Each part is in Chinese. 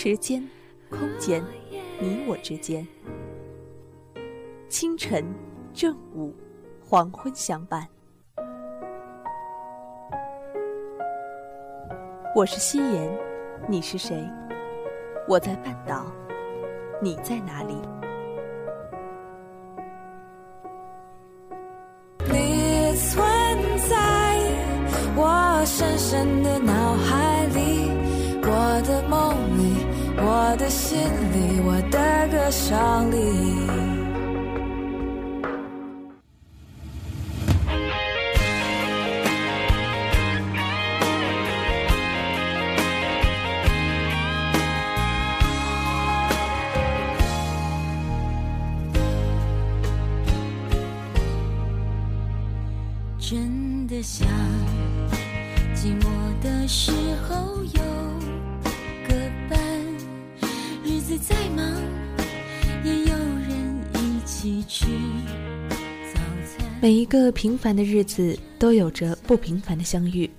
时间、空间，你我之间。清晨、正午、黄昏相伴。我是夕颜，你是谁？我在半岛，你在哪里？你存在我深深的脑海心里，我的歌声里。真的想寂寞的时候每一个平凡的日子都有着不平凡的相遇。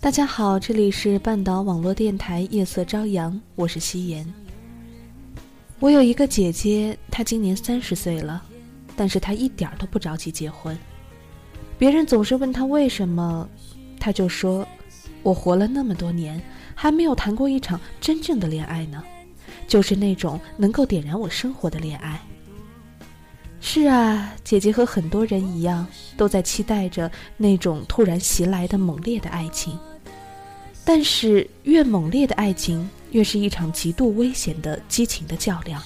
大家好，这里是半岛网络电台夜色朝阳，我是夕颜。我有一个姐姐，她今年三十岁了，但是她一点都不着急结婚。别人总是问她为什么，她就说：“我活了那么多年，还没有谈过一场真正的恋爱呢，就是那种能够点燃我生活的恋爱。”是啊，姐姐和很多人一样，都在期待着那种突然袭来的猛烈的爱情。但是，越猛烈的爱情，越是一场极度危险的激情的较量。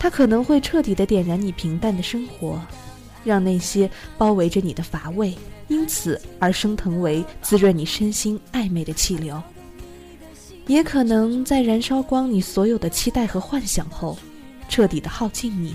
它可能会彻底的点燃你平淡的生活。让那些包围着你的乏味，因此而升腾为滋润你身心暧昧的气流，也可能在燃烧光你所有的期待和幻想后，彻底的耗尽你，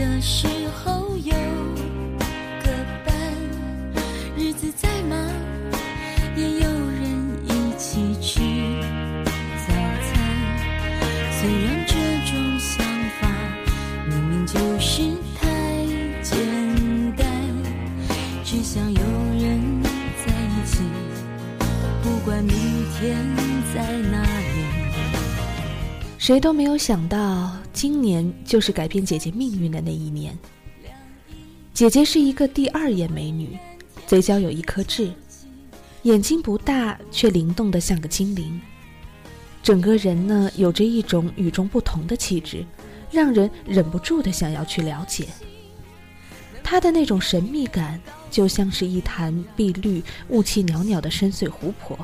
的时候有个伴，日子再忙也有人一起吃早餐。虽然这种想法明明就是太简单，只想有人在一起，不管明天在哪里。谁都没有想到。今年就是改变姐姐命运的那一年。姐姐是一个第二眼美女，嘴角有一颗痣，眼睛不大却灵动的像个精灵，整个人呢有着一种与众不同的气质，让人忍不住的想要去了解。她的那种神秘感，就像是一潭碧绿、雾气袅袅的深邃湖泊。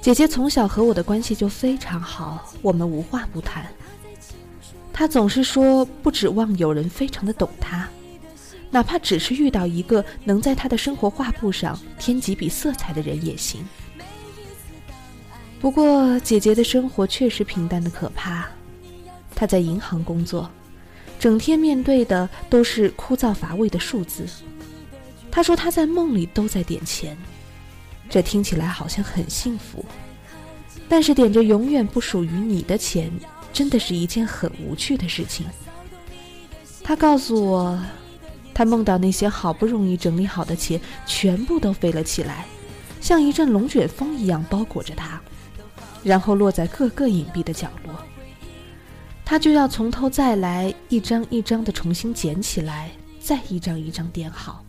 姐姐从小和我的关系就非常好，我们无话不谈。他总是说不指望有人非常的懂他，哪怕只是遇到一个能在他的生活画布上添几笔色彩的人也行。不过姐姐的生活确实平淡的可怕，她在银行工作，整天面对的都是枯燥乏味的数字。她说她在梦里都在点钱，这听起来好像很幸福，但是点着永远不属于你的钱。真的是一件很无趣的事情。他告诉我，他梦到那些好不容易整理好的钱全部都飞了起来，像一阵龙卷风一样包裹着他，然后落在各个隐蔽的角落。他就要从头再来，一张一张的重新捡起来，再一张一张点好。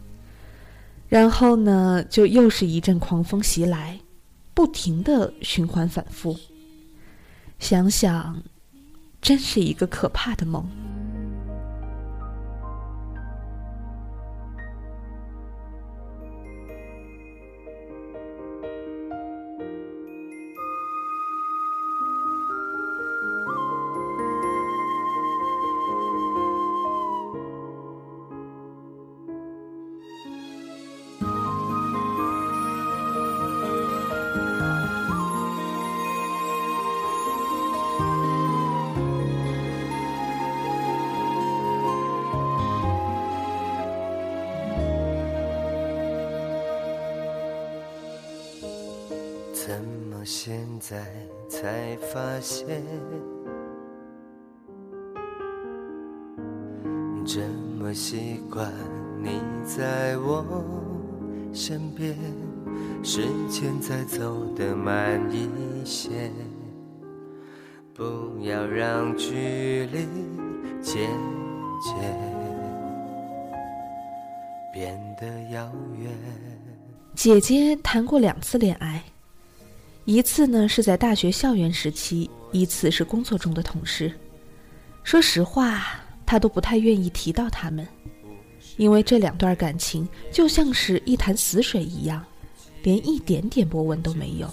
然后呢，就又是一阵狂风袭来，不停的循环反复。想想。真是一个可怕的梦。怎么现在才发现？这么习惯你在我身边，时间在走得慢一些，不要让距离渐渐变得遥远。姐姐谈过两次恋爱，一次呢是在大学校园时期，一次是工作中的同事。说实话。他都不太愿意提到他们，因为这两段感情就像是一潭死水一样，连一点点波纹都没有。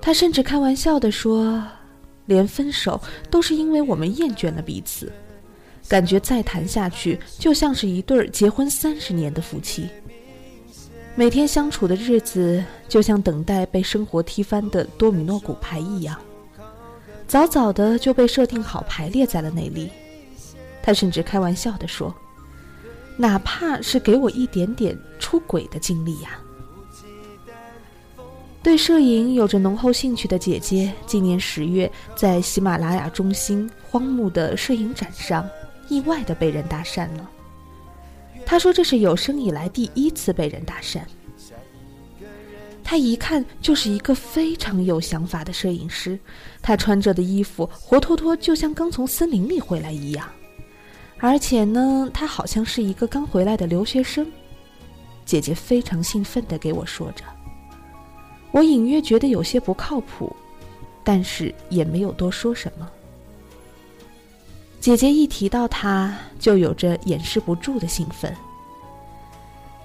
他甚至开玩笑的说：“连分手都是因为我们厌倦了彼此，感觉再谈下去就像是一对结婚三十年的夫妻，每天相处的日子就像等待被生活踢翻的多米诺骨牌一样，早早的就被设定好排列在了那里。”他甚至开玩笑地说：“哪怕是给我一点点出轨的经历呀。”对摄影有着浓厚兴趣的姐姐，今年十月在喜马拉雅中心荒木的摄影展上，意外的被人搭讪了。他说：“这是有生以来第一次被人搭讪。”他一看就是一个非常有想法的摄影师，他穿着的衣服活脱脱就像刚从森林里回来一样。而且呢，他好像是一个刚回来的留学生。姐姐非常兴奋地给我说着，我隐约觉得有些不靠谱，但是也没有多说什么。姐姐一提到他，就有着掩饰不住的兴奋。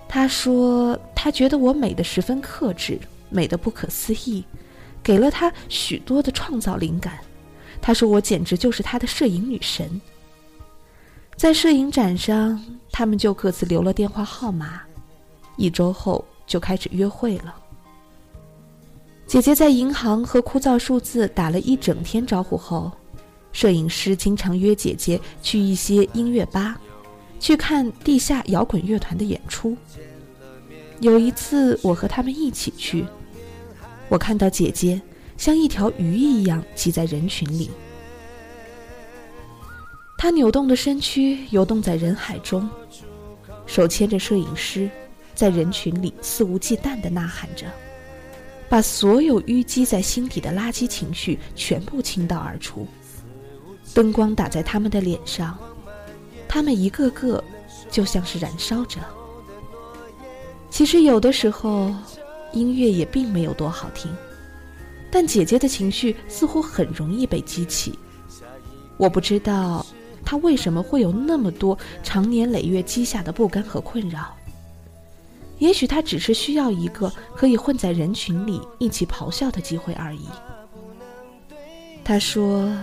她说：“她觉得我美的十分克制，美的不可思议，给了她许多的创造灵感。”她说：“我简直就是她的摄影女神。”在摄影展上，他们就各自留了电话号码，一周后就开始约会了。姐姐在银行和枯燥数字打了一整天招呼后，摄影师经常约姐姐去一些音乐吧，去看地下摇滚乐团的演出。有一次，我和他们一起去，我看到姐姐像一条鱼一样挤在人群里。他扭动的身躯游动在人海中，手牵着摄影师，在人群里肆无忌惮地呐喊着，把所有淤积在心底的垃圾情绪全部倾倒而出。灯光打在他们的脸上，他们一个个就像是燃烧着。其实有的时候，音乐也并没有多好听，但姐姐的情绪似乎很容易被激起。我不知道。她为什么会有那么多长年累月积下的不甘和困扰？也许她只是需要一个可以混在人群里一起咆哮的机会而已。她说：“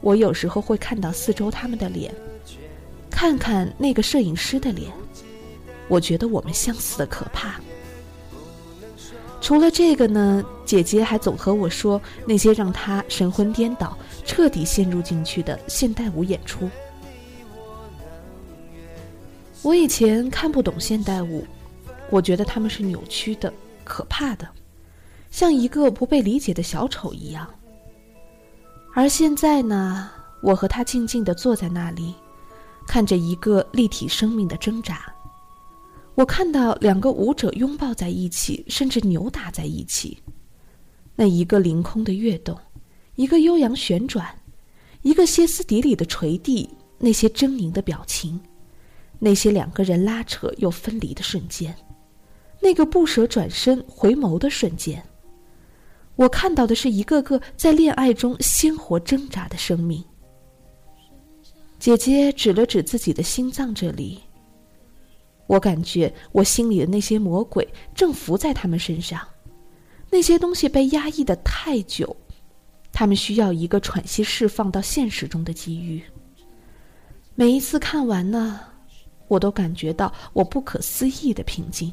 我有时候会看到四周他们的脸，看看那个摄影师的脸，我觉得我们相似的可怕。”除了这个呢，姐姐还总和我说那些让她神魂颠倒、彻底陷入进去的现代舞演出。我以前看不懂现代舞，我觉得他们是扭曲的、可怕的，像一个不被理解的小丑一样。而现在呢，我和他静静地坐在那里，看着一个立体生命的挣扎。我看到两个舞者拥抱在一起，甚至扭打在一起。那一个凌空的跃动，一个悠扬旋转，一个歇斯底里的垂地，那些狰狞的表情，那些两个人拉扯又分离的瞬间，那个不舍转身回眸的瞬间，我看到的是一个个在恋爱中鲜活挣扎的生命。姐姐指了指自己的心脏这里。我感觉我心里的那些魔鬼正伏在他们身上，那些东西被压抑的太久，他们需要一个喘息、释放到现实中的机遇。每一次看完呢，我都感觉到我不可思议的平静。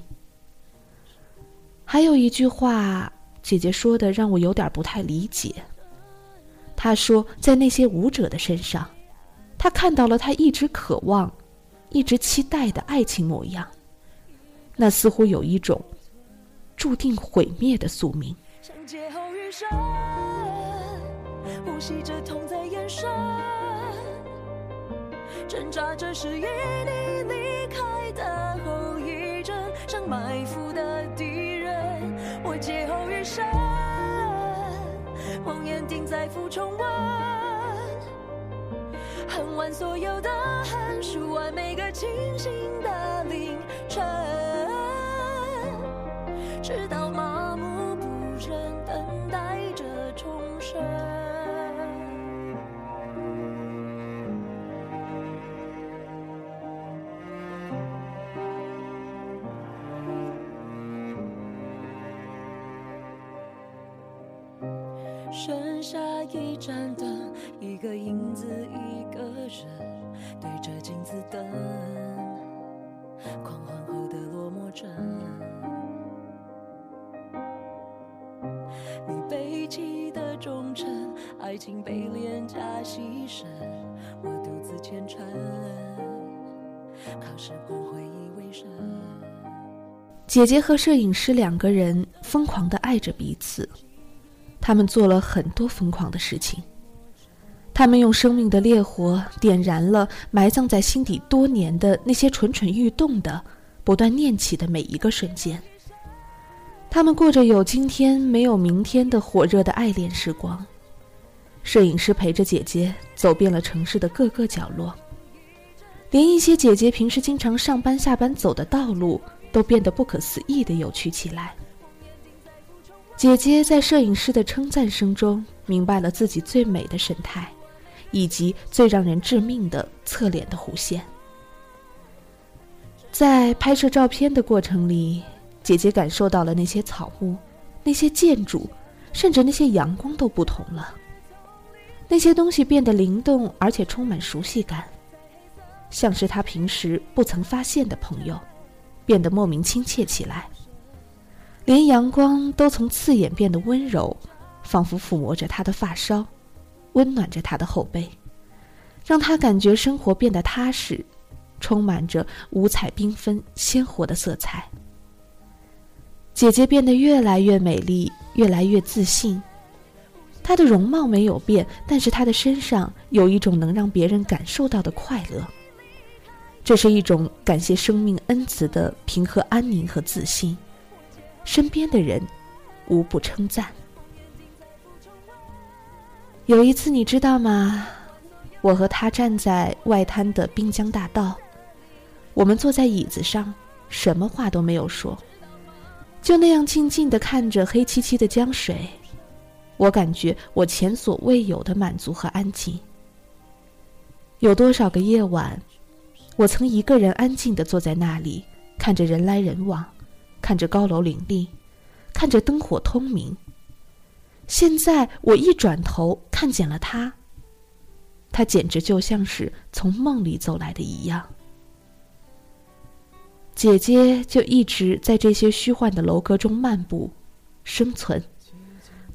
还有一句话，姐姐说的让我有点不太理解。她说，在那些舞者的身上，她看到了她一直渴望。一直期待的爱情模样，那似乎有一种注定毁灭的宿命。呼吸着痛在眼神，挣扎着是与你离开的后遗症，像埋伏的地。我劫后余生，谎言定在浮重温，恨完所有的恨，数完每个清醒的凌晨，直到麻木不仁，等待着重生。下一盏灯，一个影子，一个人，对着镜子等，狂欢后的落寞症。你背弃的忠诚，爱情被廉价牺牲，我独自虔诚，靠时光回忆为生。姐姐和摄影师两个人疯狂的爱着彼此，他们做了很多疯狂的事情。他们用生命的烈火点燃了埋葬在心底多年的那些蠢蠢欲动的、不断念起的每一个瞬间。他们过着有今天没有明天的火热的爱恋时光。摄影师陪着姐姐走遍了城市的各个角落，连一些姐姐平时经常上班下班走的道路都变得不可思议的有趣起来。姐姐在摄影师的称赞声中明白了自己最美的神态，以及最让人致命的侧脸的弧线。在拍摄照片的过程里，姐姐感受到了那些草木、那些建筑，甚至那些阳光都不同了。那些东西变得灵动，而且充满熟悉感，像是她平时不曾发现的朋友，变得莫名亲切起来。连阳光都从刺眼变得温柔，仿佛抚摸着她的发梢，温暖着她的后背，让她感觉生活变得踏实，充满着五彩缤纷、鲜活的色彩。姐姐变得越来越美丽，越来越自信。她的容貌没有变，但是她的身上有一种能让别人感受到的快乐。这是一种感谢生命恩赐的平和、安宁和自信。身边的人无不称赞。有一次，你知道吗？我和他站在外滩的滨江大道，我们坐在椅子上，什么话都没有说，就那样静静的看着黑漆漆的江水。我感觉我前所未有的满足和安静。有多少个夜晚，我曾一个人安静的坐在那里，看着人来人往。看着高楼林立，看着灯火通明。现在我一转头看见了他，他简直就像是从梦里走来的一样。姐姐就一直在这些虚幻的楼阁中漫步、生存，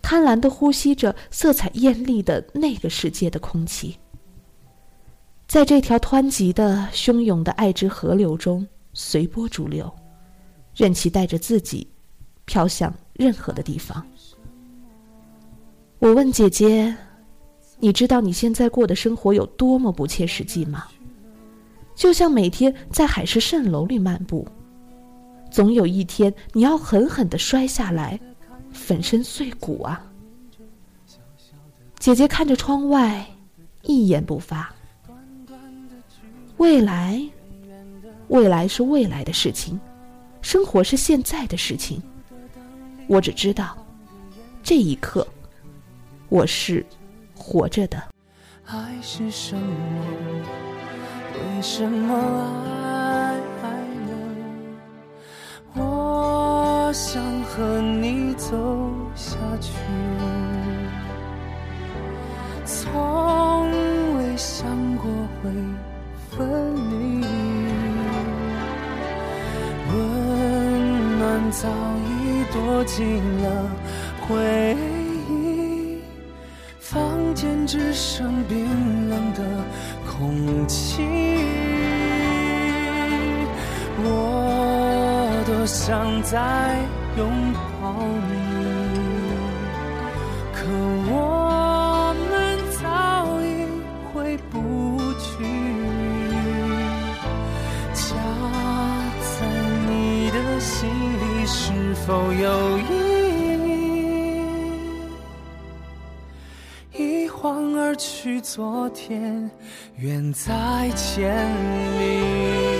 贪婪的呼吸着色彩艳丽的那个世界的空气，在这条湍急的、汹涌的爱之河流中随波逐流。任其带着自己，飘向任何的地方。我问姐姐：“你知道你现在过的生活有多么不切实际吗？就像每天在海市蜃楼里漫步，总有一天你要狠狠的摔下来，粉身碎骨啊！”姐姐看着窗外，一言不发。未来，未来是未来的事情。生活是现在的事情，我只知道，这一刻，我是活着的。爱是什么？为什么爱呢？我想和你走下去，从未想过会早已躲进了回忆，房间只剩冰冷的空气。我多想再拥抱都有意义？一晃而去，昨天远在千里。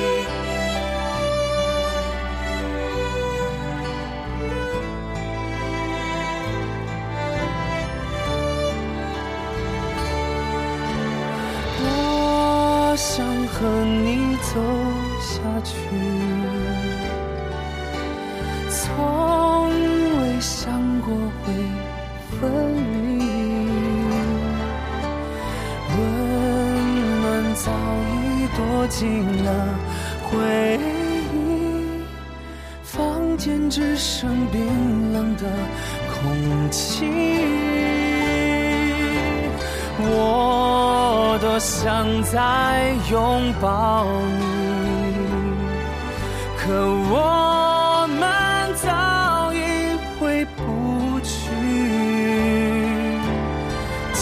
想再拥抱你，可我们早已回不去。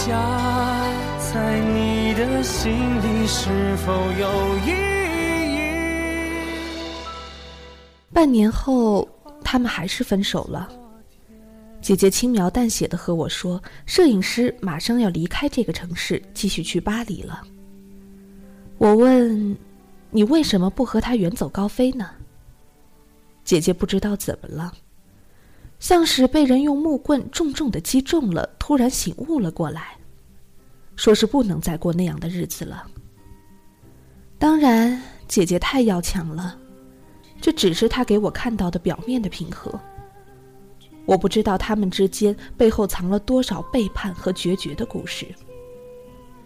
家在你的心里是否有意义？半年后，他们还是分手了。姐姐轻描淡写的和我说：“摄影师马上要离开这个城市，继续去巴黎了。”我问：“你为什么不和他远走高飞呢？”姐姐不知道怎么了，像是被人用木棍重重的击中了，突然醒悟了过来，说是不能再过那样的日子了。当然，姐姐太要强了，这只是她给我看到的表面的平和。我不知道他们之间背后藏了多少背叛和决绝的故事。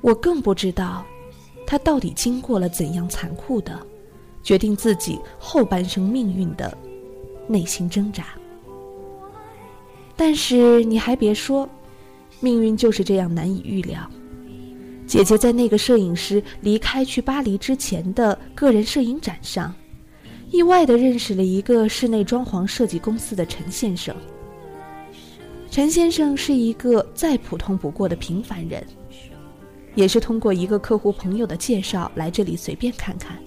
我更不知道，他到底经过了怎样残酷的，决定自己后半生命运的内心挣扎。但是你还别说，命运就是这样难以预料。姐姐在那个摄影师离开去巴黎之前的个人摄影展上，意外的认识了一个室内装潢设计公司的陈先生。陈先生是一个再普通不过的平凡人，也是通过一个客户朋友的介绍来这里随便看看，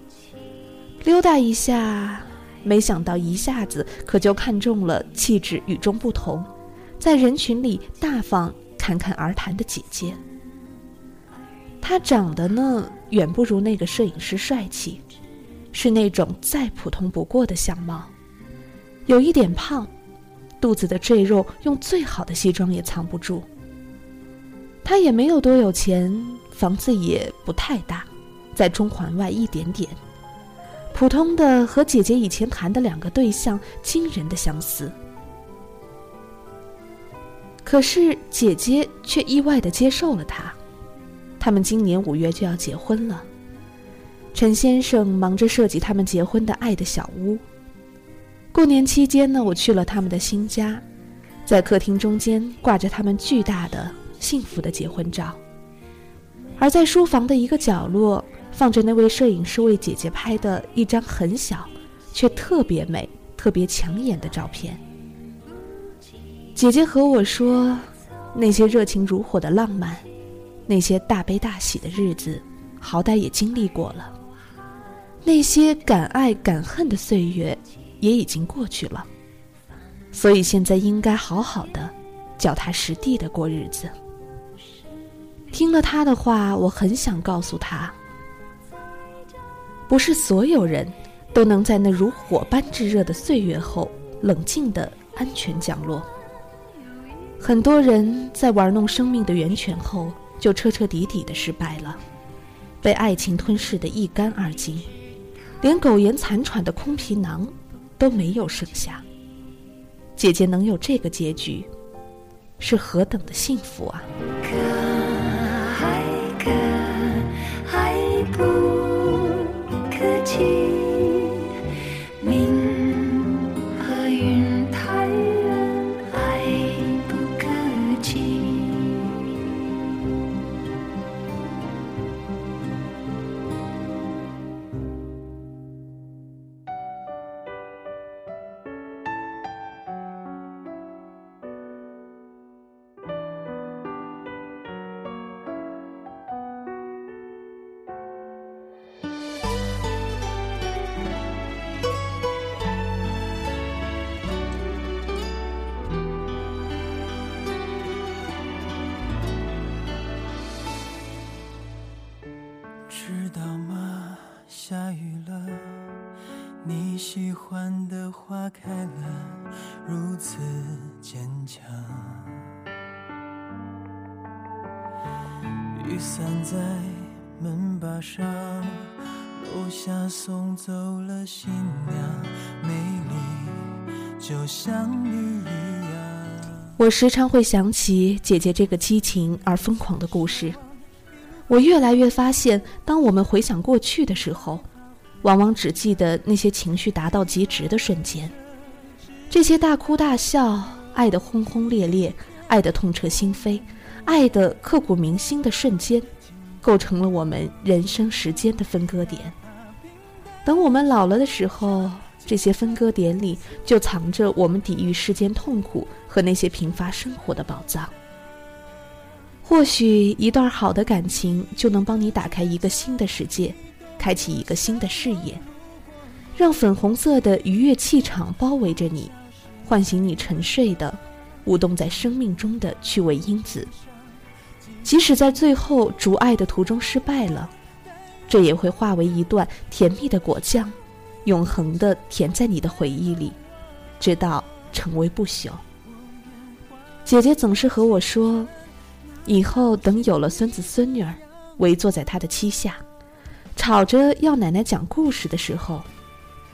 溜达一下，没想到一下子可就看中了气质与众不同，在人群里大方侃侃而谈的姐姐。她长得呢，远不如那个摄影师帅气，是那种再普通不过的相貌，有一点胖。肚子的赘肉用最好的西装也藏不住。他也没有多有钱，房子也不太大，在中环外一点点。普通的和姐姐以前谈的两个对象惊人的相似。可是姐姐却意外的接受了他，他们今年五月就要结婚了。陈先生忙着设计他们结婚的爱的小屋。过年期间呢，我去了他们的新家，在客厅中间挂着他们巨大的、幸福的结婚照，而在书房的一个角落放着那位摄影师为姐姐拍的一张很小，却特别美、特别抢眼的照片。姐姐和我说，那些热情如火的浪漫，那些大悲大喜的日子，好歹也经历过了，那些敢爱敢恨的岁月。也已经过去了，所以现在应该好好的，脚踏实地的过日子。听了他的话，我很想告诉他，不是所有人都能在那如火般炙热的岁月后冷静的安全降落。很多人在玩弄生命的源泉后，就彻彻底底的失败了，被爱情吞噬的一干二净，连苟延残喘的空皮囊。都没有剩下。姐姐能有这个结局，是何等的幸福啊！可爱可爱不可及。走了新娘，美丽就像你一样。我时常会想起姐姐这个激情而疯狂的故事。我越来越发现，当我们回想过去的时候，往往只记得那些情绪达到极值的瞬间，这些大哭大笑、爱得轰轰烈烈、爱得痛彻心扉、爱得刻骨铭心的瞬间，构成了我们人生时间的分割点。等我们老了的时候，这些分割点里就藏着我们抵御世间痛苦和那些贫乏生活的宝藏。或许一段好的感情就能帮你打开一个新的世界。开启一个新的视野，让粉红色的愉悦气场包围着你，唤醒你沉睡的、舞动在生命中的趣味因子。即使在最后逐爱的途中失败了，这也会化为一段甜蜜的果酱，永恒的甜在你的回忆里，直到成为不朽。姐姐总是和我说，以后等有了孙子孙女儿，围坐在她的膝下。吵着要奶奶讲故事的时候，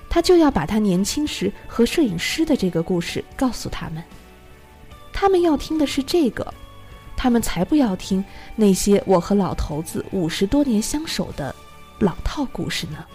他就要把他年轻时和摄影师的这个故事告诉他们。他们要听的是这个，他们才不要听那些我和老头子五十多年相守的老套故事呢。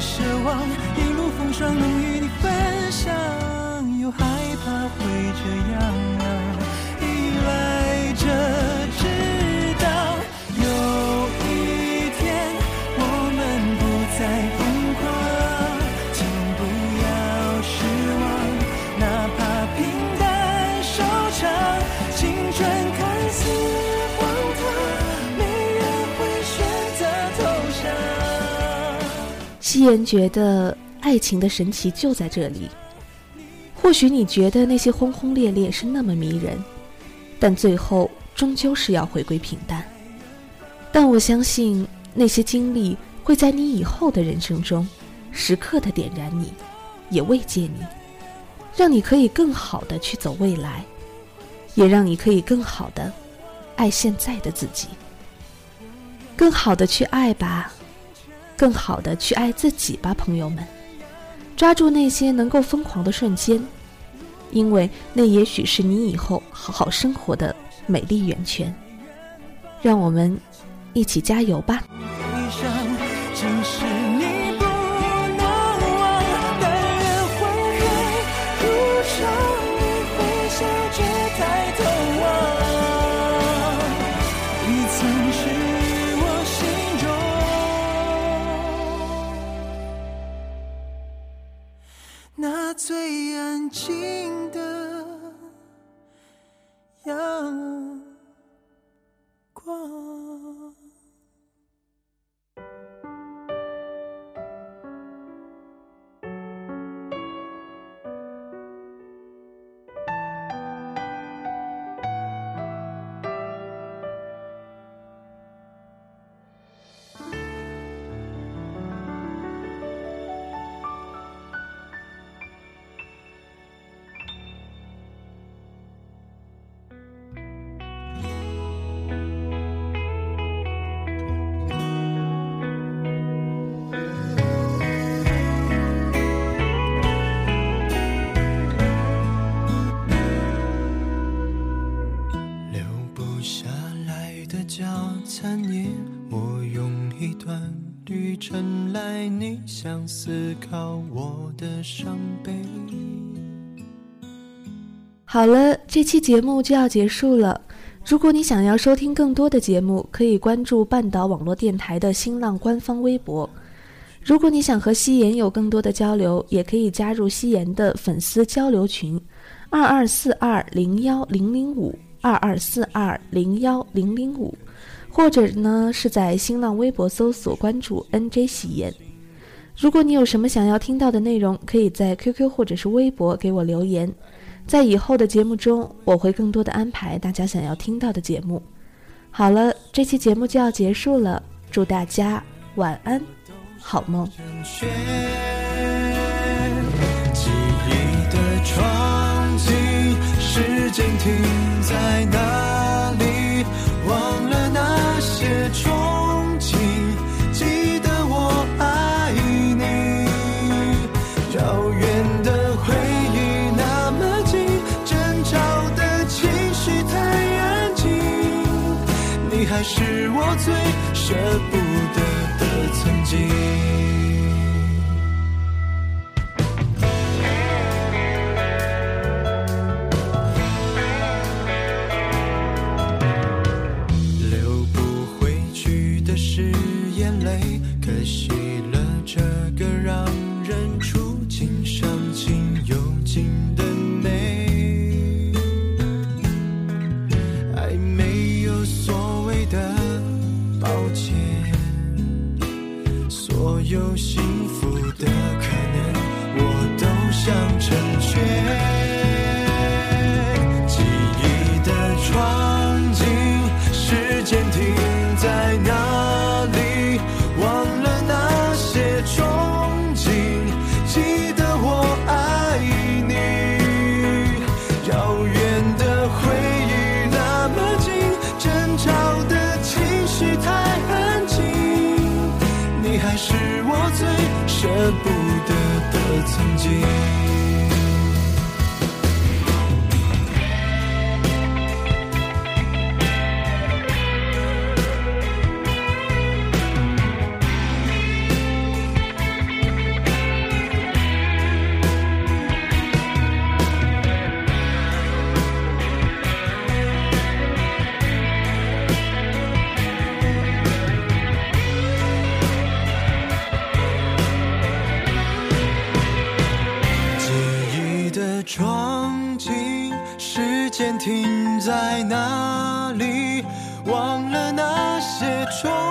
奢望一路风霜能与你分享又害怕会这样。西言觉得爱情的神奇就在这里。或许你觉得那些轰轰烈烈是那么迷人，但最后终究是要回归平淡。但我相信那些经历会在你以后的人生中，时刻的点燃你，也慰藉你，让你可以更好的去走未来，也让你可以更好的爱现在的自己，更好的去爱吧。更好的去爱自己吧，朋友们，抓住那些能够疯狂的瞬间，因为那也许是你以后好好生活的美丽源泉。让我们一起加油吧！安静想思考我的伤悲。好了，这期节目就要结束了。如果你想要收听更多的节目，可以关注半岛网络电台的新浪官方微博。如果你想和夕颜有更多的交流，也可以加入夕颜的粉丝交流群：二二四二零幺零零五二二四二零幺零零五，或者呢是在新浪微博搜索关注 NJ 喜言。如果你有什么想要听到的内容，可以在 QQ 或者是微博给我留言，在以后的节目中，我会更多的安排大家想要听到的节目。好了，这期节目就要结束了，祝大家晚安，好梦。记忆的窗景，时间停在哪你还是我最舍不得的曾经。曾经。停在哪里？忘了那些。